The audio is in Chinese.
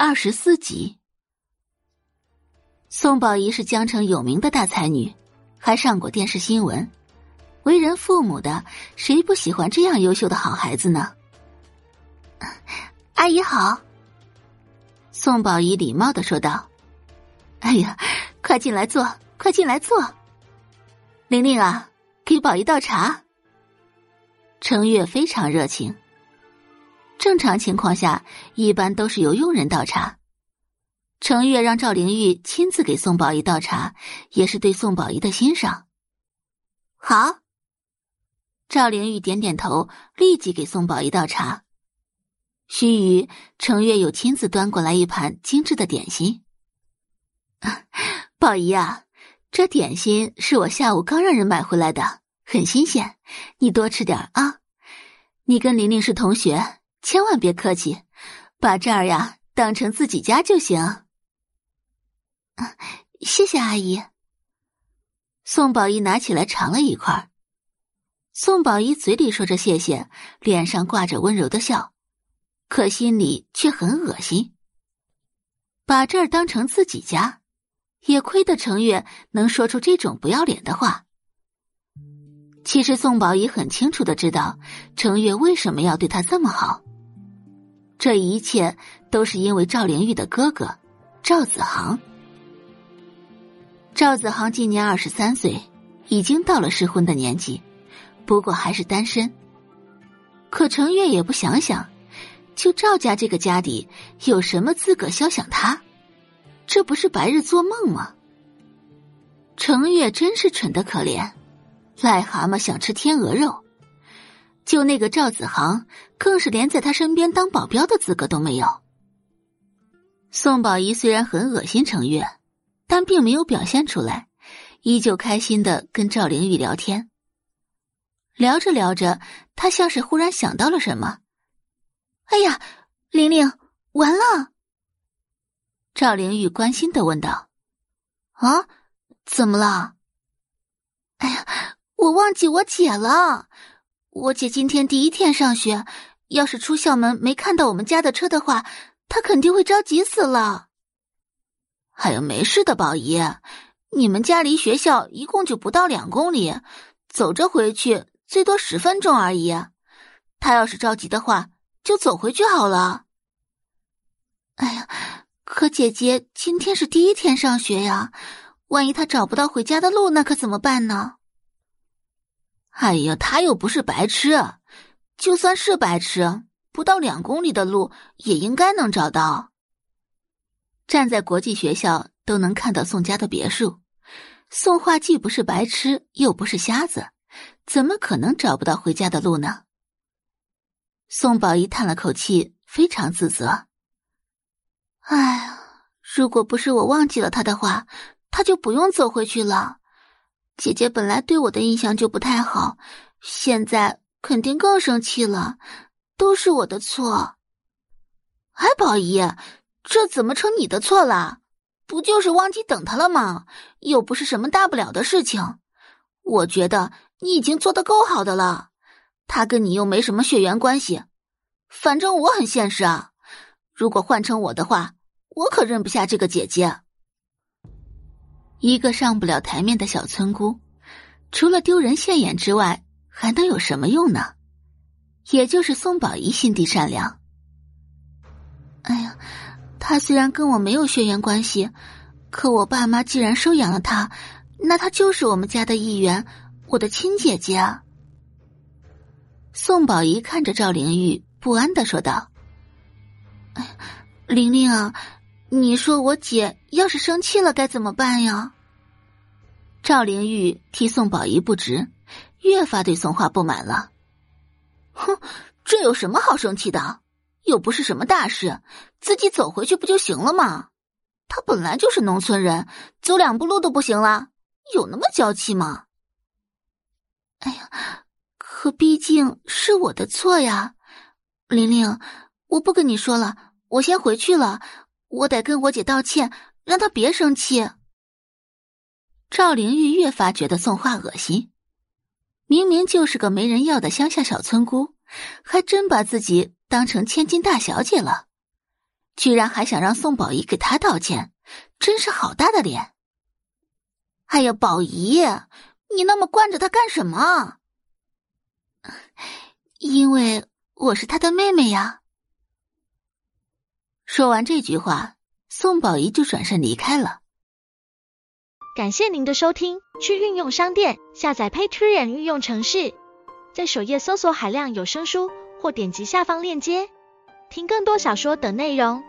二十四集，宋宝仪是江城有名的大才女，还上过电视新闻。为人父母的，谁不喜欢这样优秀的好孩子呢？阿姨好，宋宝仪礼貌的说道：“哎呀，快进来坐，快进来坐。玲玲啊，给宝仪倒茶。”程月非常热情。正常情况下，一般都是由佣人倒茶。程月让赵灵玉亲自给宋宝仪倒茶，也是对宋宝仪的欣赏。好，赵灵玉点点头，立即给宋宝仪倒茶。须臾，程月又亲自端过来一盘精致的点心。宝仪啊，这点心是我下午刚让人买回来的，很新鲜，你多吃点啊。你跟玲玲是同学。千万别客气，把这儿呀当成自己家就行。谢谢阿姨。宋宝仪拿起来尝了一块。宋宝仪嘴里说着谢谢，脸上挂着温柔的笑，可心里却很恶心。把这儿当成自己家，也亏得程月能说出这种不要脸的话。其实宋宝仪很清楚的知道程月为什么要对他这么好。这一切都是因为赵灵玉的哥哥赵子航。赵子航今年二十三岁，已经到了适婚的年纪，不过还是单身。可程月也不想想，就赵家这个家底，有什么资格肖想他？这不是白日做梦吗？程月真是蠢的可怜，癞蛤蟆想吃天鹅肉。就那个赵子航，更是连在他身边当保镖的资格都没有。宋宝仪虽然很恶心程月，但并没有表现出来，依旧开心的跟赵灵玉聊天。聊着聊着，他像是忽然想到了什么，“哎呀，玲玲，完了！”赵灵玉关心的问道，“啊，怎么了？”“哎呀，我忘记我姐了。”我姐今天第一天上学，要是出校门没看到我们家的车的话，她肯定会着急死了。哎呀，没事的，宝姨，你们家离学校一共就不到两公里，走着回去最多十分钟而已。她要是着急的话，就走回去好了。哎呀，可姐姐今天是第一天上学呀，万一她找不到回家的路，那可怎么办呢？哎呀，他又不是白痴，就算是白痴，不到两公里的路也应该能找到。站在国际学校都能看到宋家的别墅，宋画既不是白痴，又不是瞎子，怎么可能找不到回家的路呢？宋宝仪叹了口气，非常自责。哎呀，如果不是我忘记了他的话，他就不用走回去了。姐姐本来对我的印象就不太好，现在肯定更生气了，都是我的错。哎，宝姨，这怎么成你的错了？不就是忘记等他了吗？又不是什么大不了的事情。我觉得你已经做的够好的了。他跟你又没什么血缘关系，反正我很现实啊。如果换成我的话，我可认不下这个姐姐。一个上不了台面的小村姑，除了丢人现眼之外，还能有什么用呢？也就是宋宝仪心地善良。哎呀，他虽然跟我没有血缘关系，可我爸妈既然收养了他，那他就是我们家的一员，我的亲姐姐啊。宋宝仪看着赵灵玉，不安的说道：“哎，玲玲啊。”你说我姐要是生气了该怎么办呀？赵灵玉替宋宝仪不值，越发对宋画不满了。哼，这有什么好生气的？又不是什么大事，自己走回去不就行了吗？他本来就是农村人，走两步路都不行了，有那么娇气吗？哎呀，可毕竟是我的错呀，玲玲，我不跟你说了，我先回去了。我得跟我姐道歉，让她别生气。赵灵玉越发觉得宋画恶心，明明就是个没人要的乡下小村姑，还真把自己当成千金大小姐了。居然还想让宋宝仪给她道歉，真是好大的脸！哎呀，宝仪，你那么惯着她干什么？因为我是她的妹妹呀。说完这句话，宋宝仪就转身离开了。感谢您的收听，去运用商店下载 Patreon 运用城市，在首页搜索海量有声书，或点击下方链接听更多小说等内容。